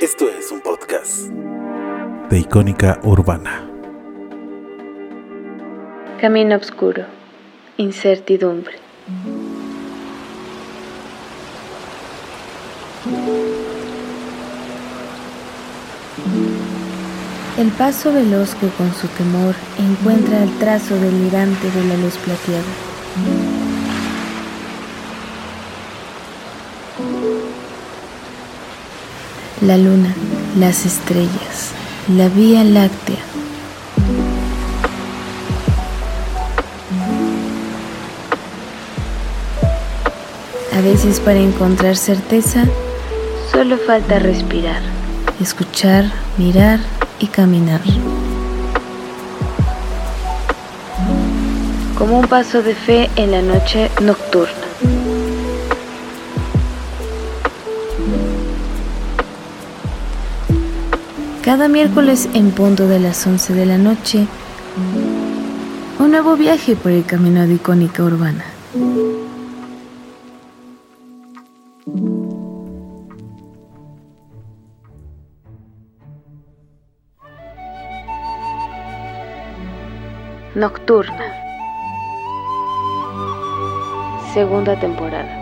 Esto es un podcast de Icónica Urbana. Camino oscuro, incertidumbre. El paso veloz que con su temor encuentra el trazo delirante de la luz plateada. La luna, las estrellas, la vía láctea. A veces para encontrar certeza solo falta respirar, escuchar, mirar y caminar. Como un paso de fe en la noche nocturna. Cada miércoles en punto de las 11 de la noche, un nuevo viaje por el camino de icónica urbana. Nocturna. Segunda temporada.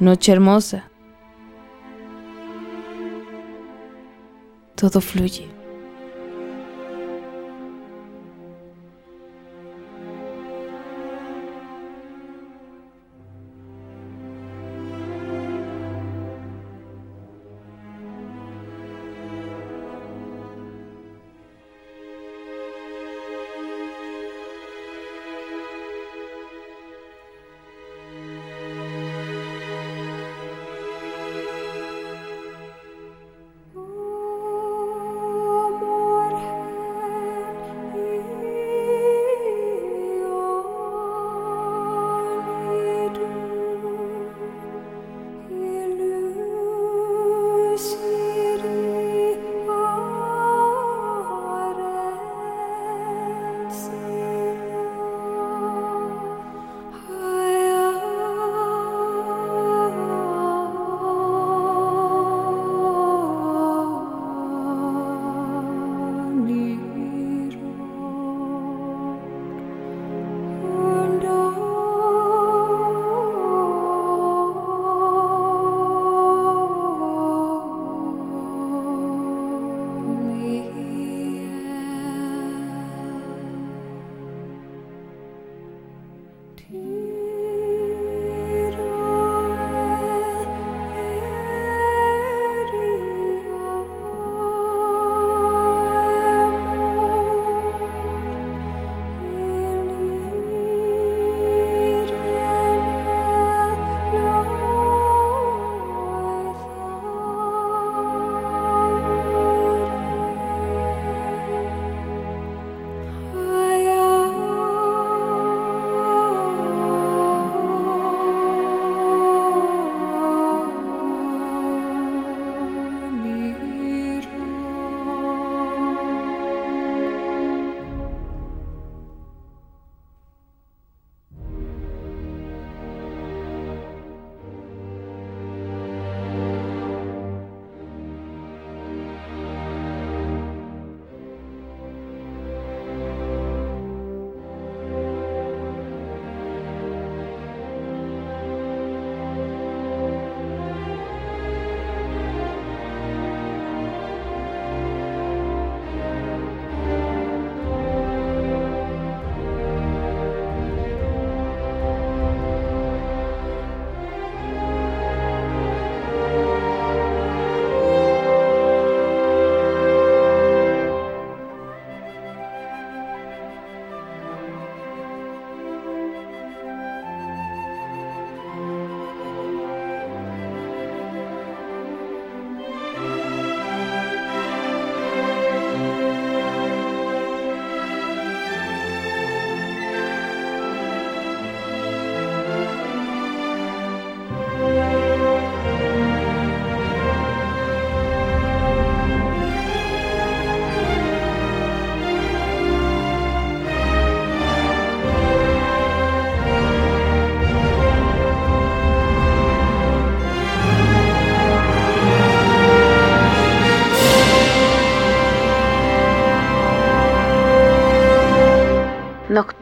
Noche hermosa. Todo fluye.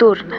Nocturna.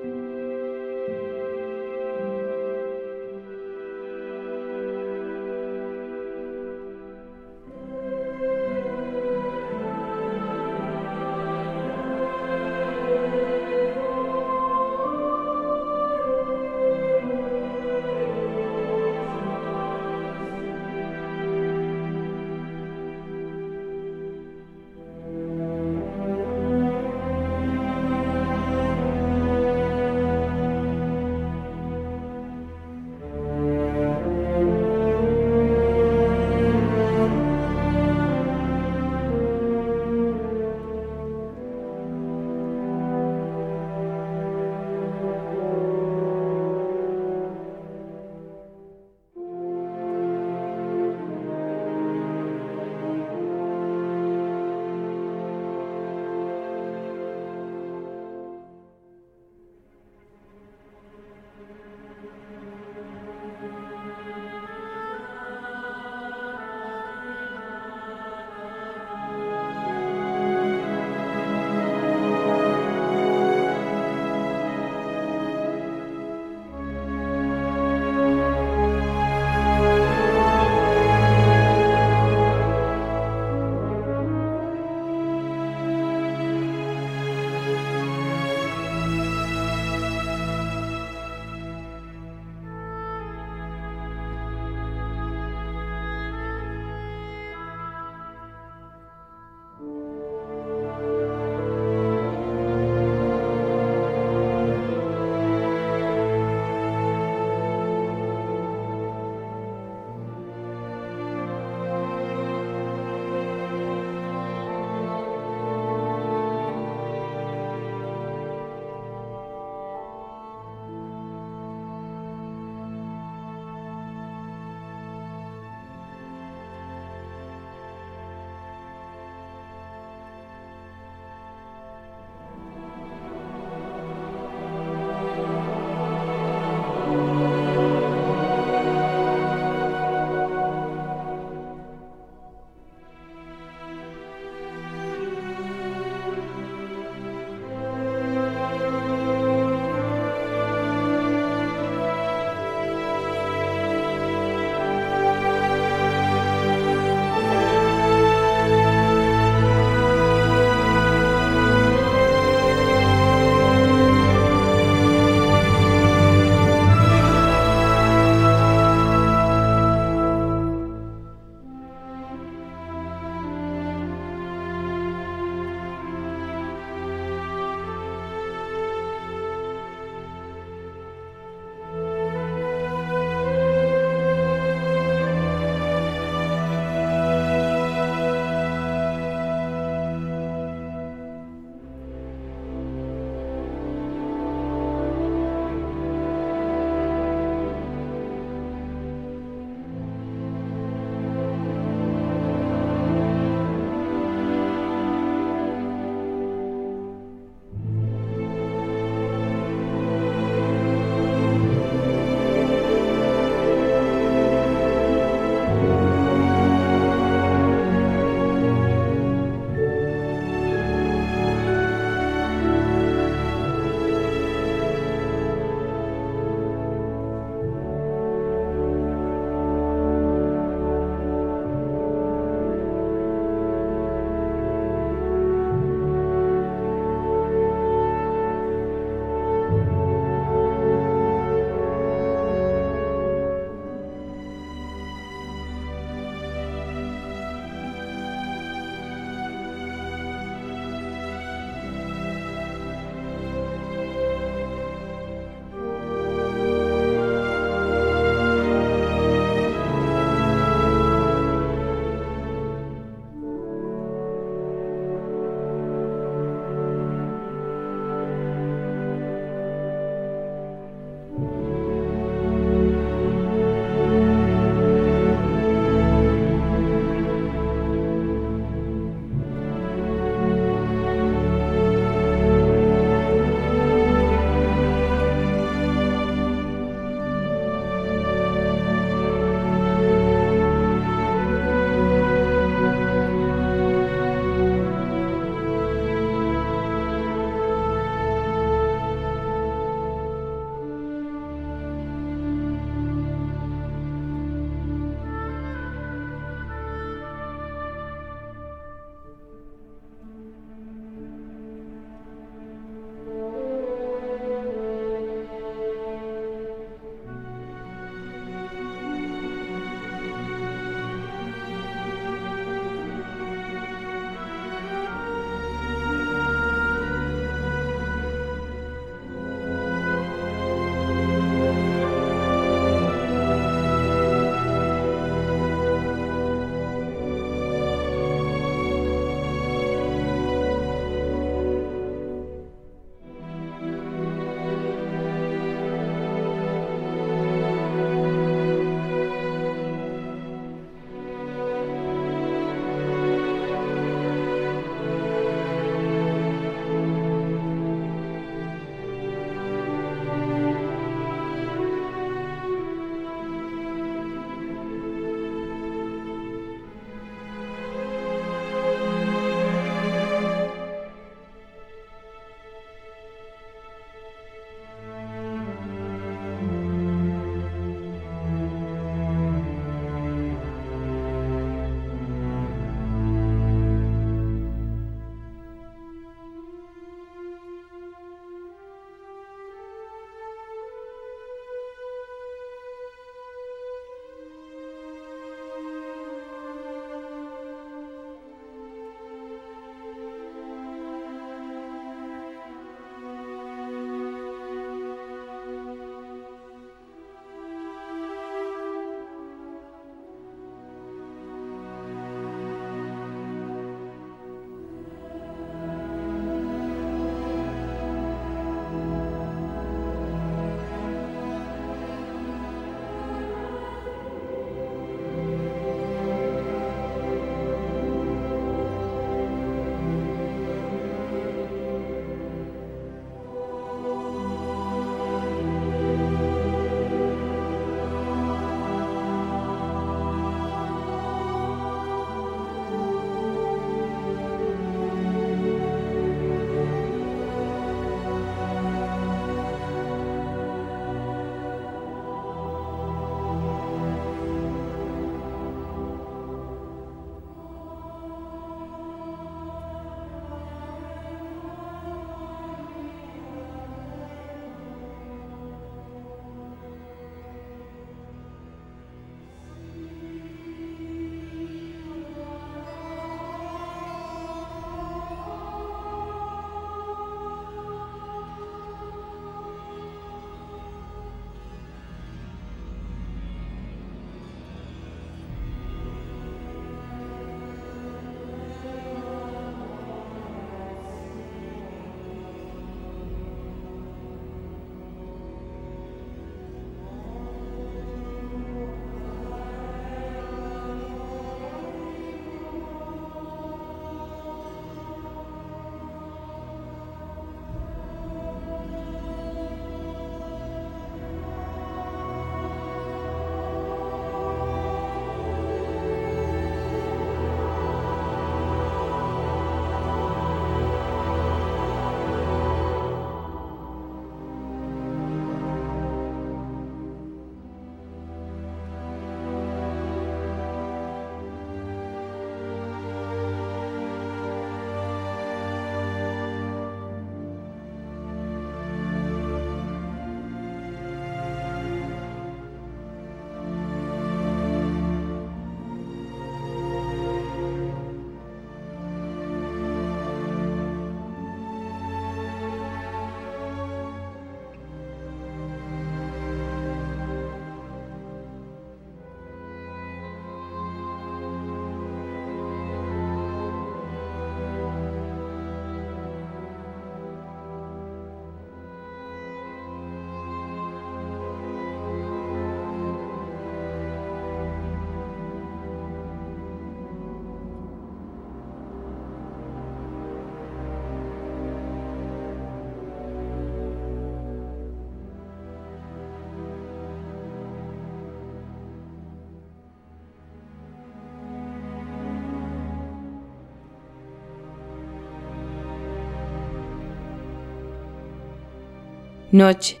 Noche.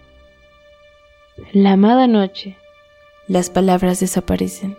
La amada noche. Las palabras desaparecen.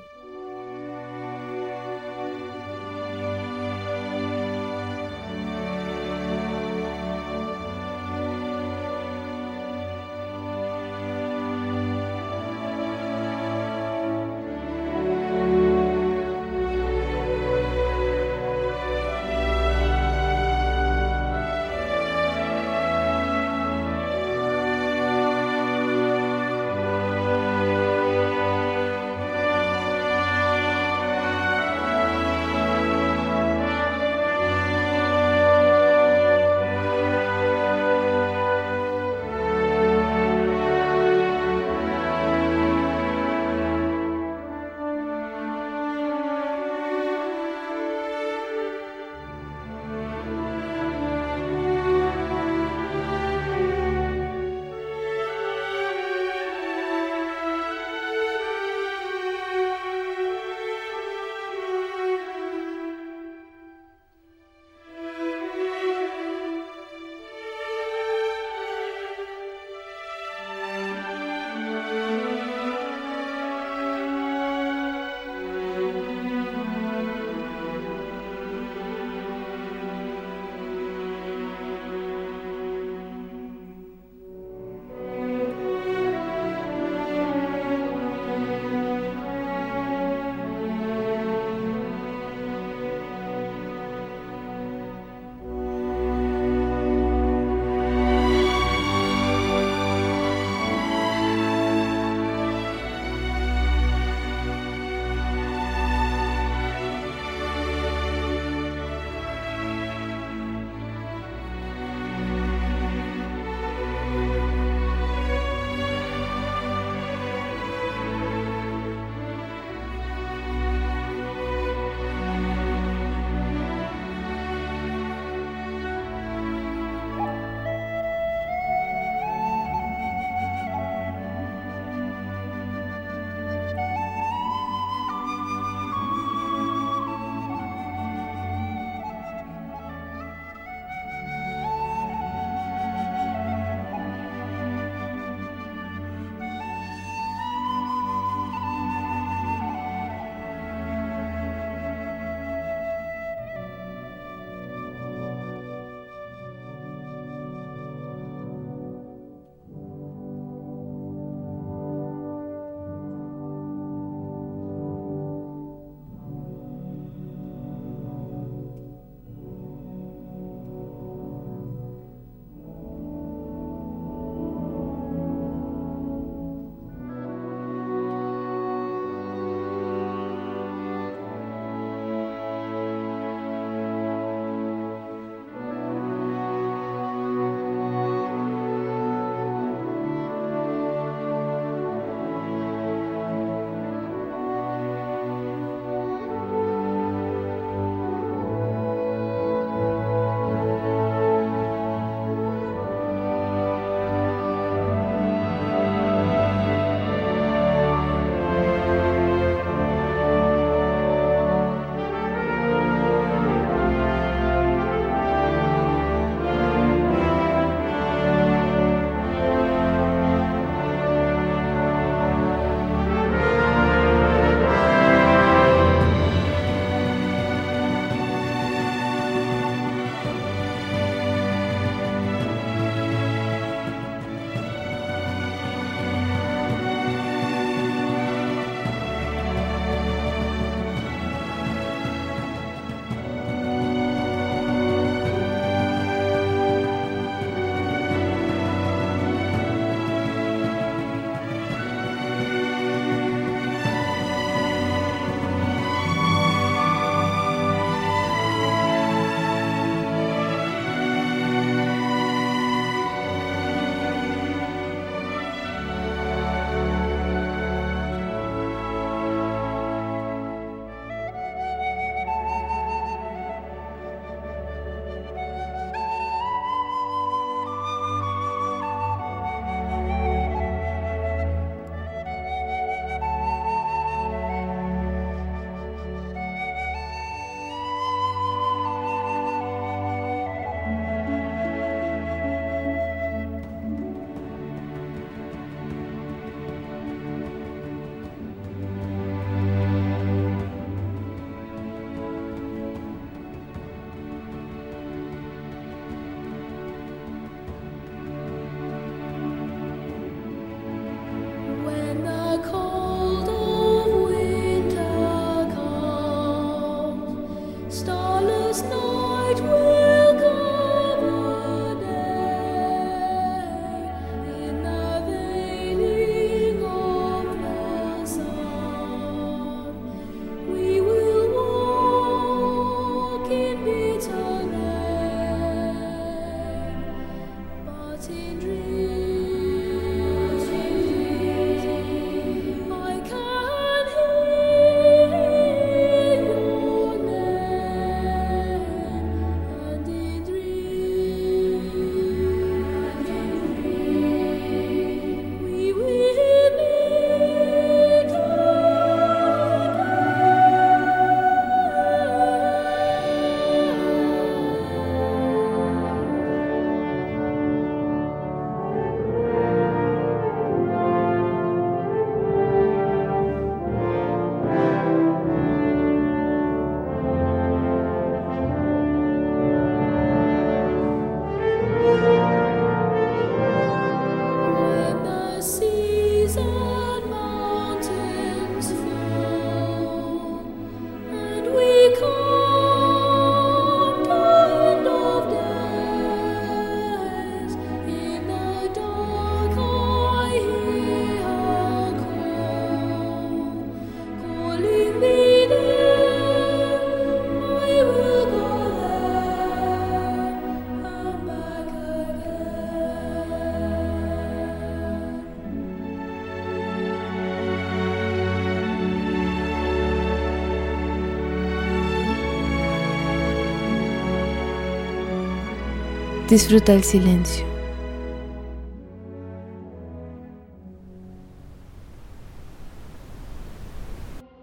Disfruta el silencio.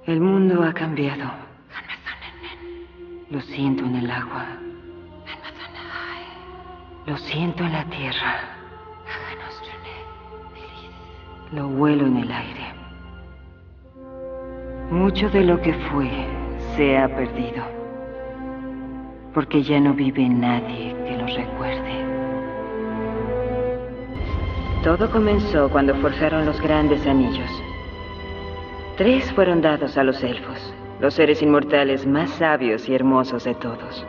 El mundo ha cambiado. Lo siento en el agua. Lo siento en la tierra. Lo huelo en el aire. Mucho de lo que fue se ha perdido. Porque ya no vive nadie recuerde. Todo comenzó cuando forjaron los grandes anillos. Tres fueron dados a los elfos, los seres inmortales más sabios y hermosos de todos.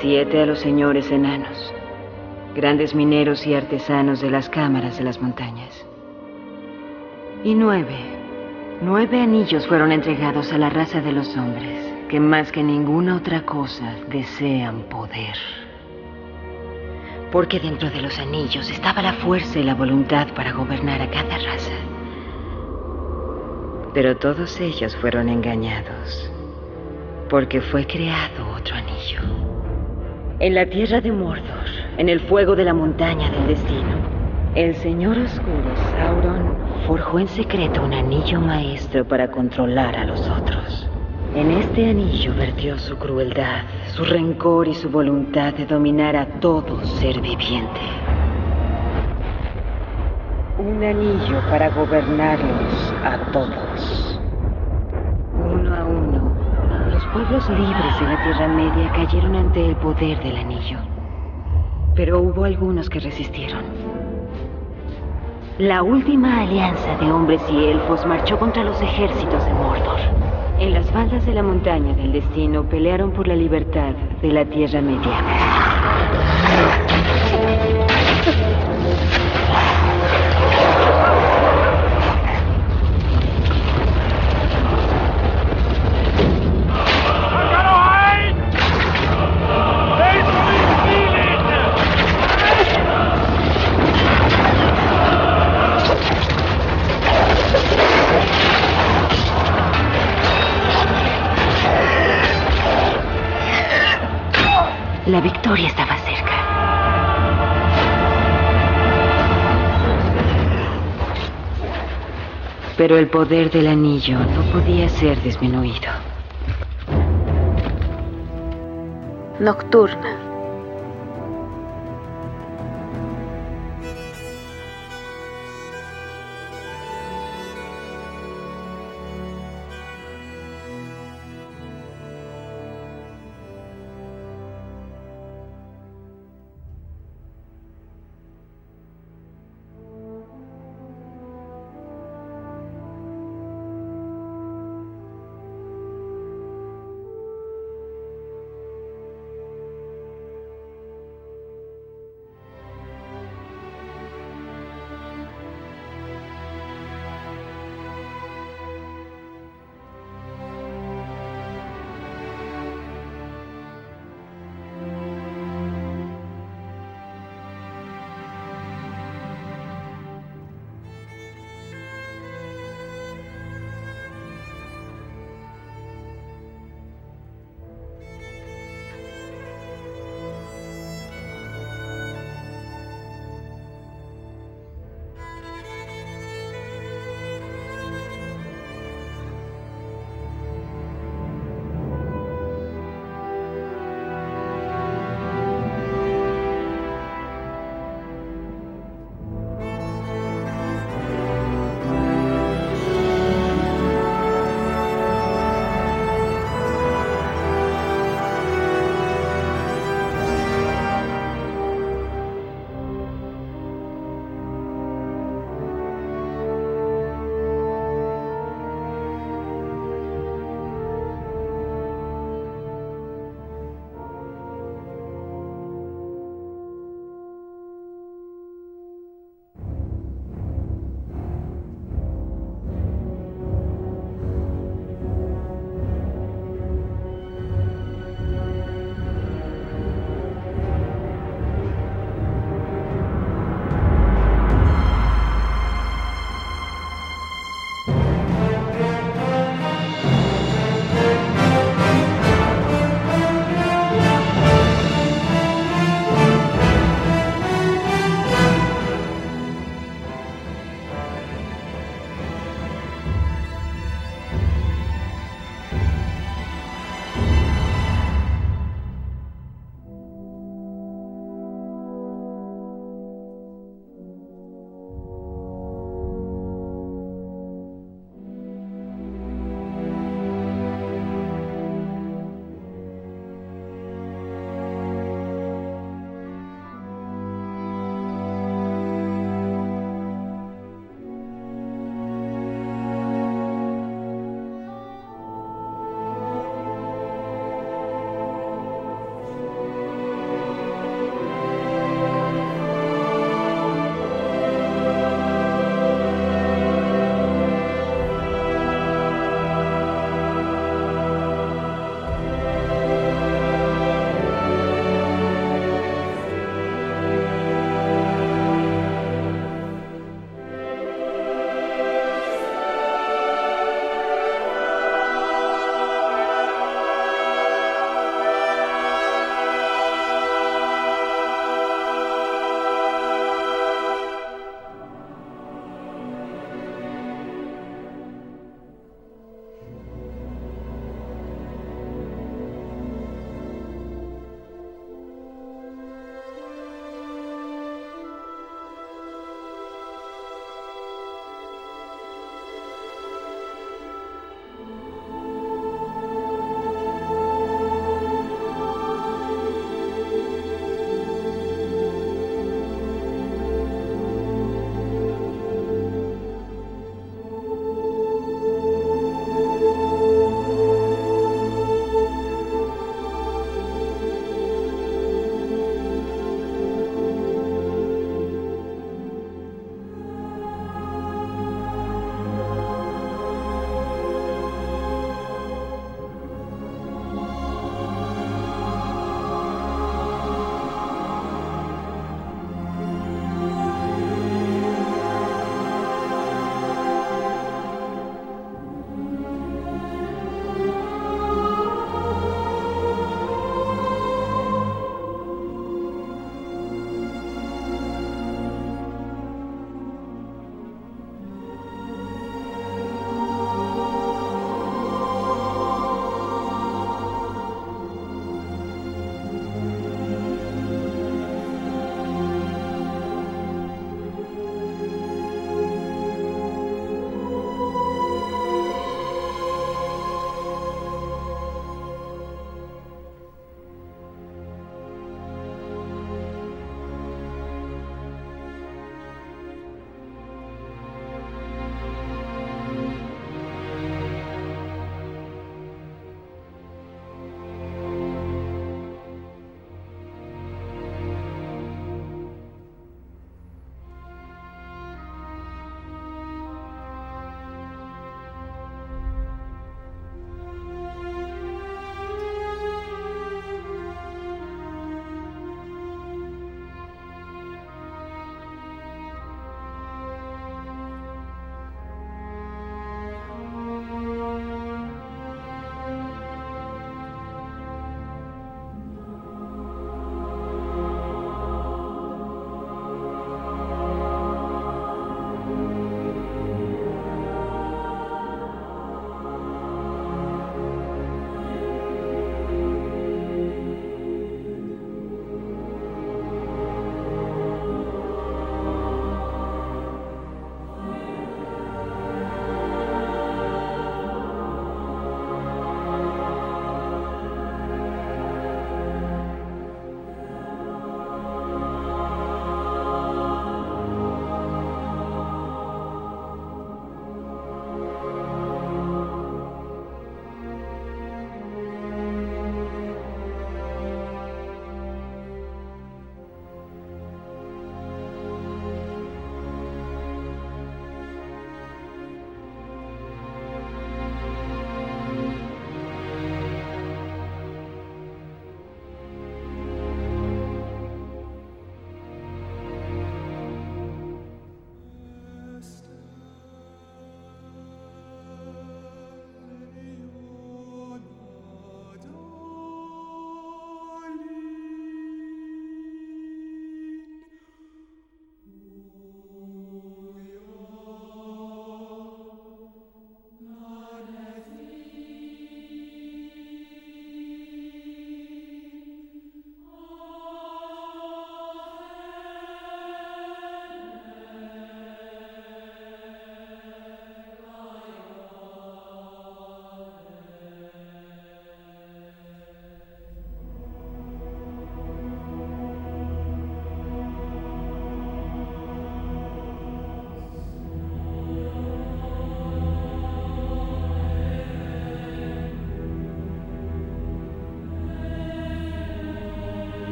Siete a los señores enanos, grandes mineros y artesanos de las cámaras de las montañas. Y nueve, nueve anillos fueron entregados a la raza de los hombres, que más que ninguna otra cosa desean poder. Porque dentro de los anillos estaba la fuerza y la voluntad para gobernar a cada raza. Pero todos ellos fueron engañados, porque fue creado otro anillo. En la tierra de Mordor, en el fuego de la montaña del destino, el Señor Oscuro, Sauron, forjó en secreto un anillo maestro para controlar a los otros. En este anillo vertió su crueldad, su rencor y su voluntad de dominar a todo ser viviente. Un anillo para gobernarlos a todos. Uno a uno, los pueblos libres de la Tierra Media cayeron ante el poder del anillo. Pero hubo algunos que resistieron. La última alianza de hombres y elfos marchó contra los ejércitos de Mordor. En las faldas de la montaña del destino pelearon por la libertad de la Tierra Media. La victoria estaba cerca. Pero el poder del anillo no podía ser disminuido. Nocturna.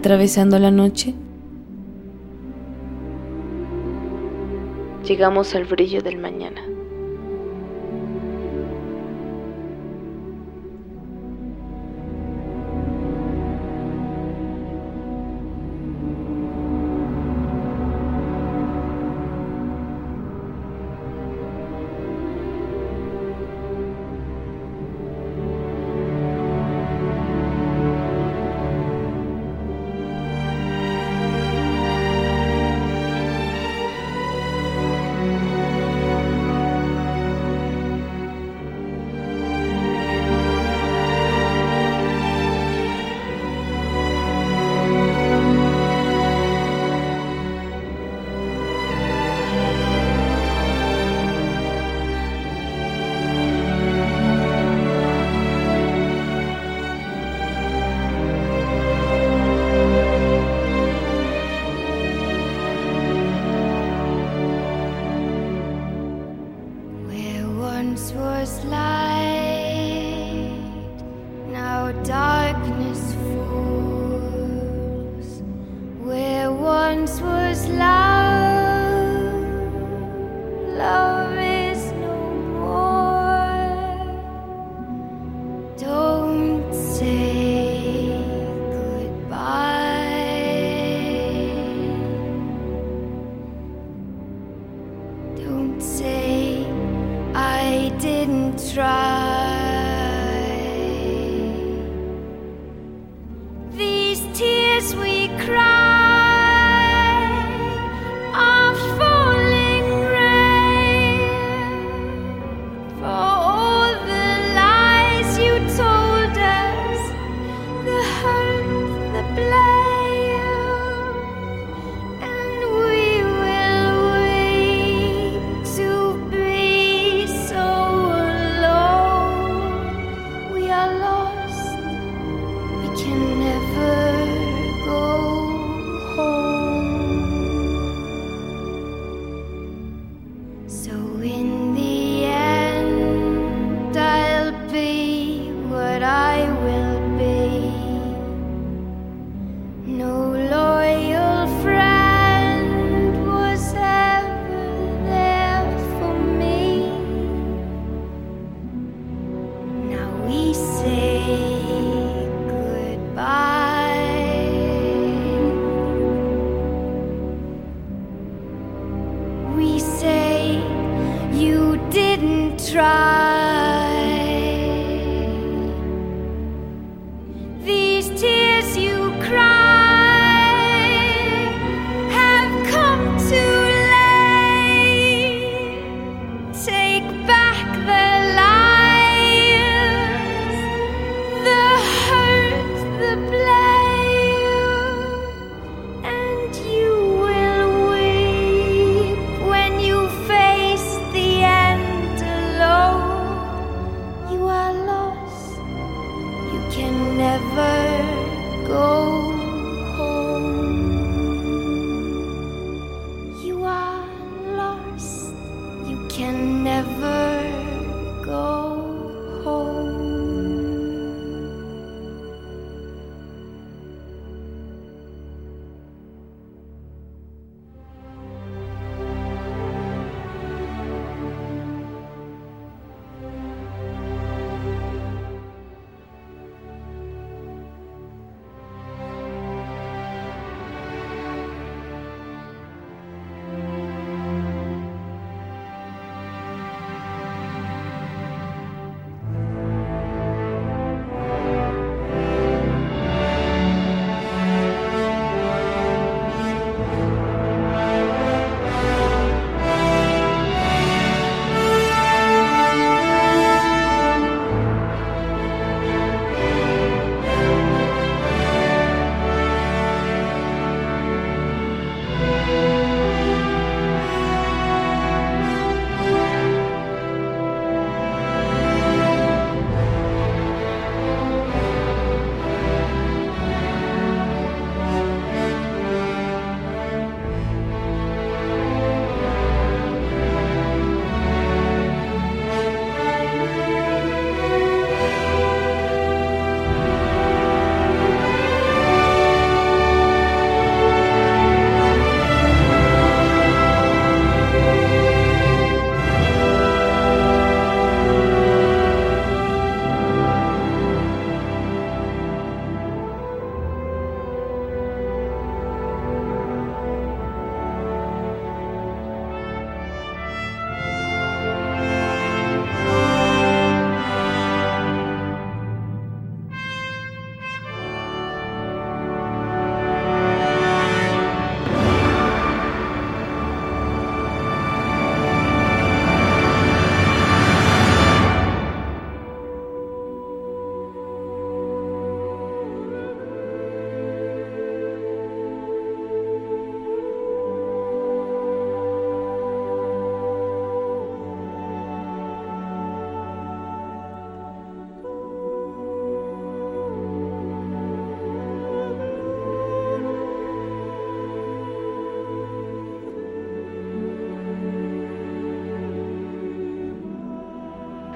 Atravesando la noche, llegamos al brillo del mañana.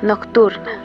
Nocturna.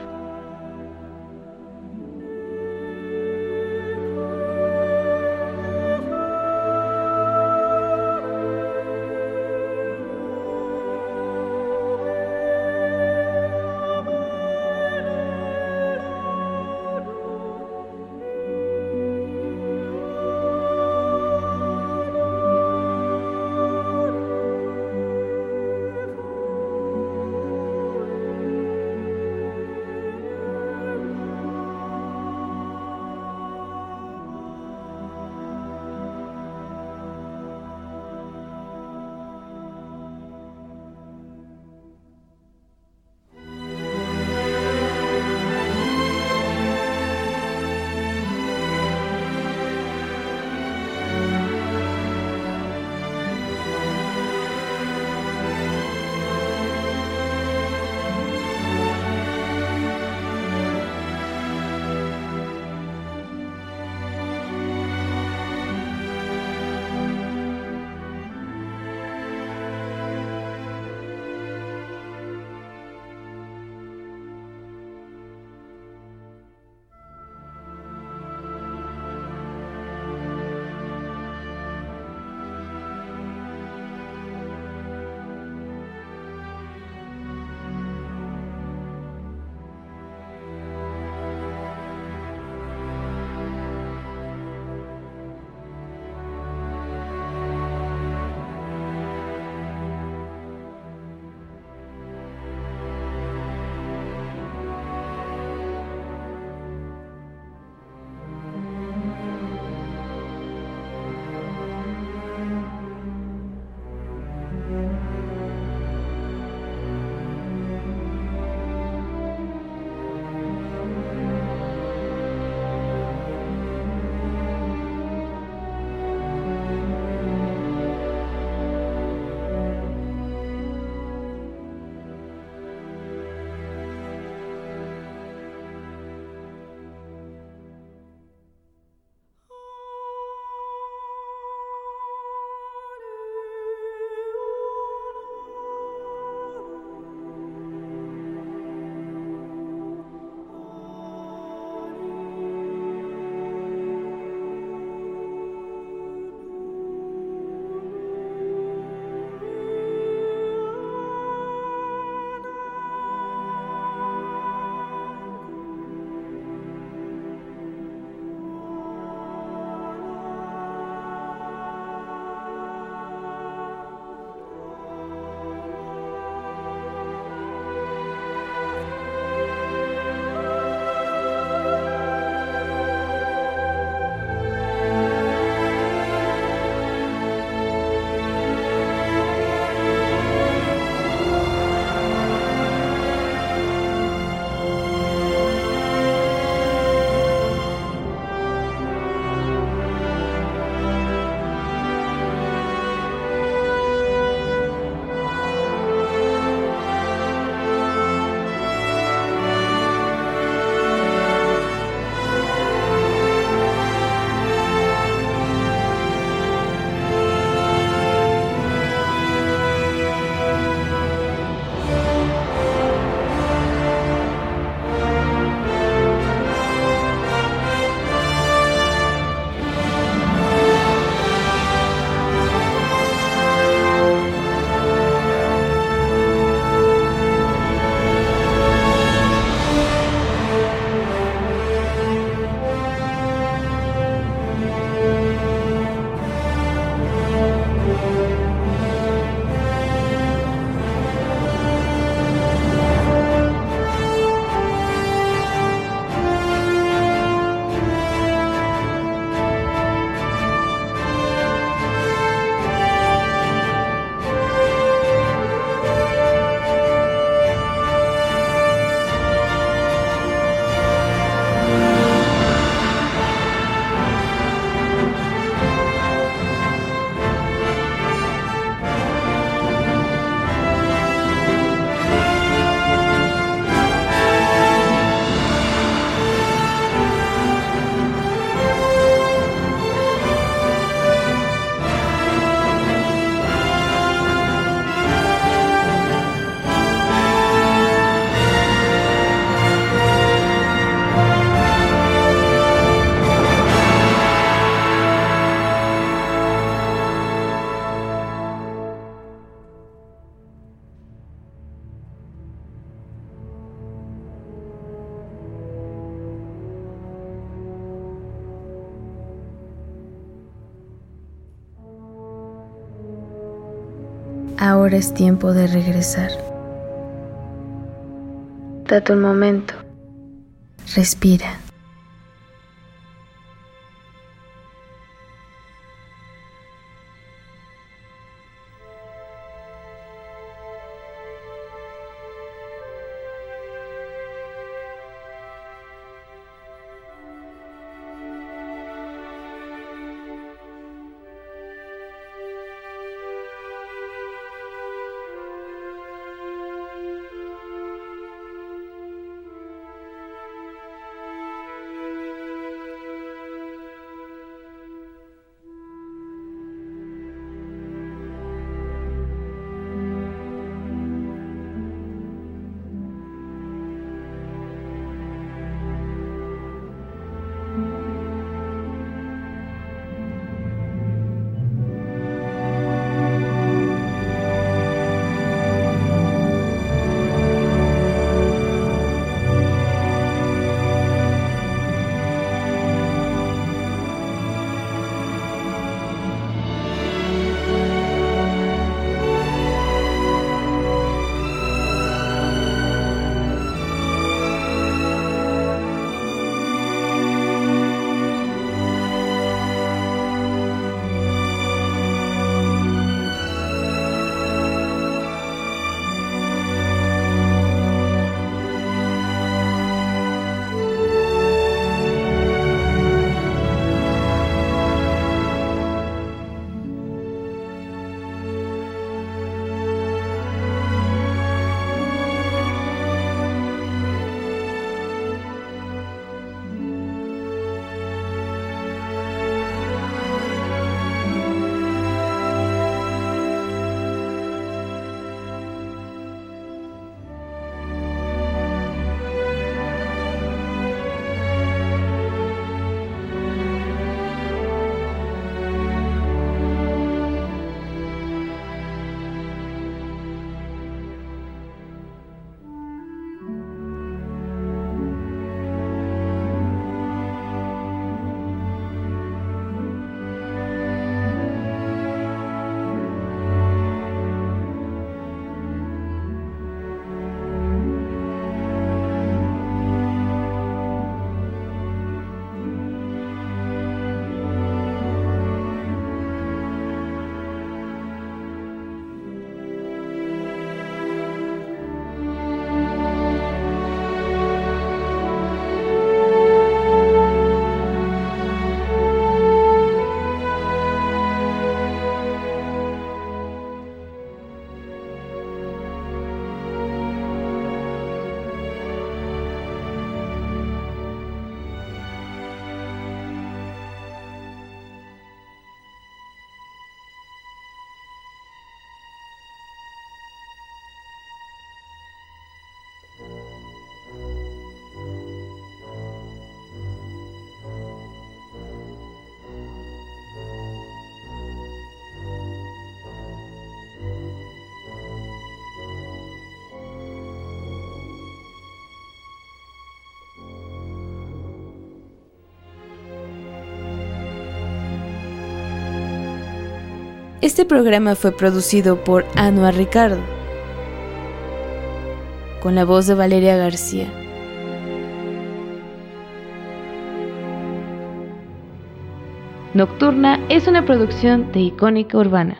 Ahora es tiempo de regresar. Date un momento. Respira. Este programa fue producido por Anua Ricardo, con la voz de Valeria García. Nocturna es una producción de Icónica Urbana.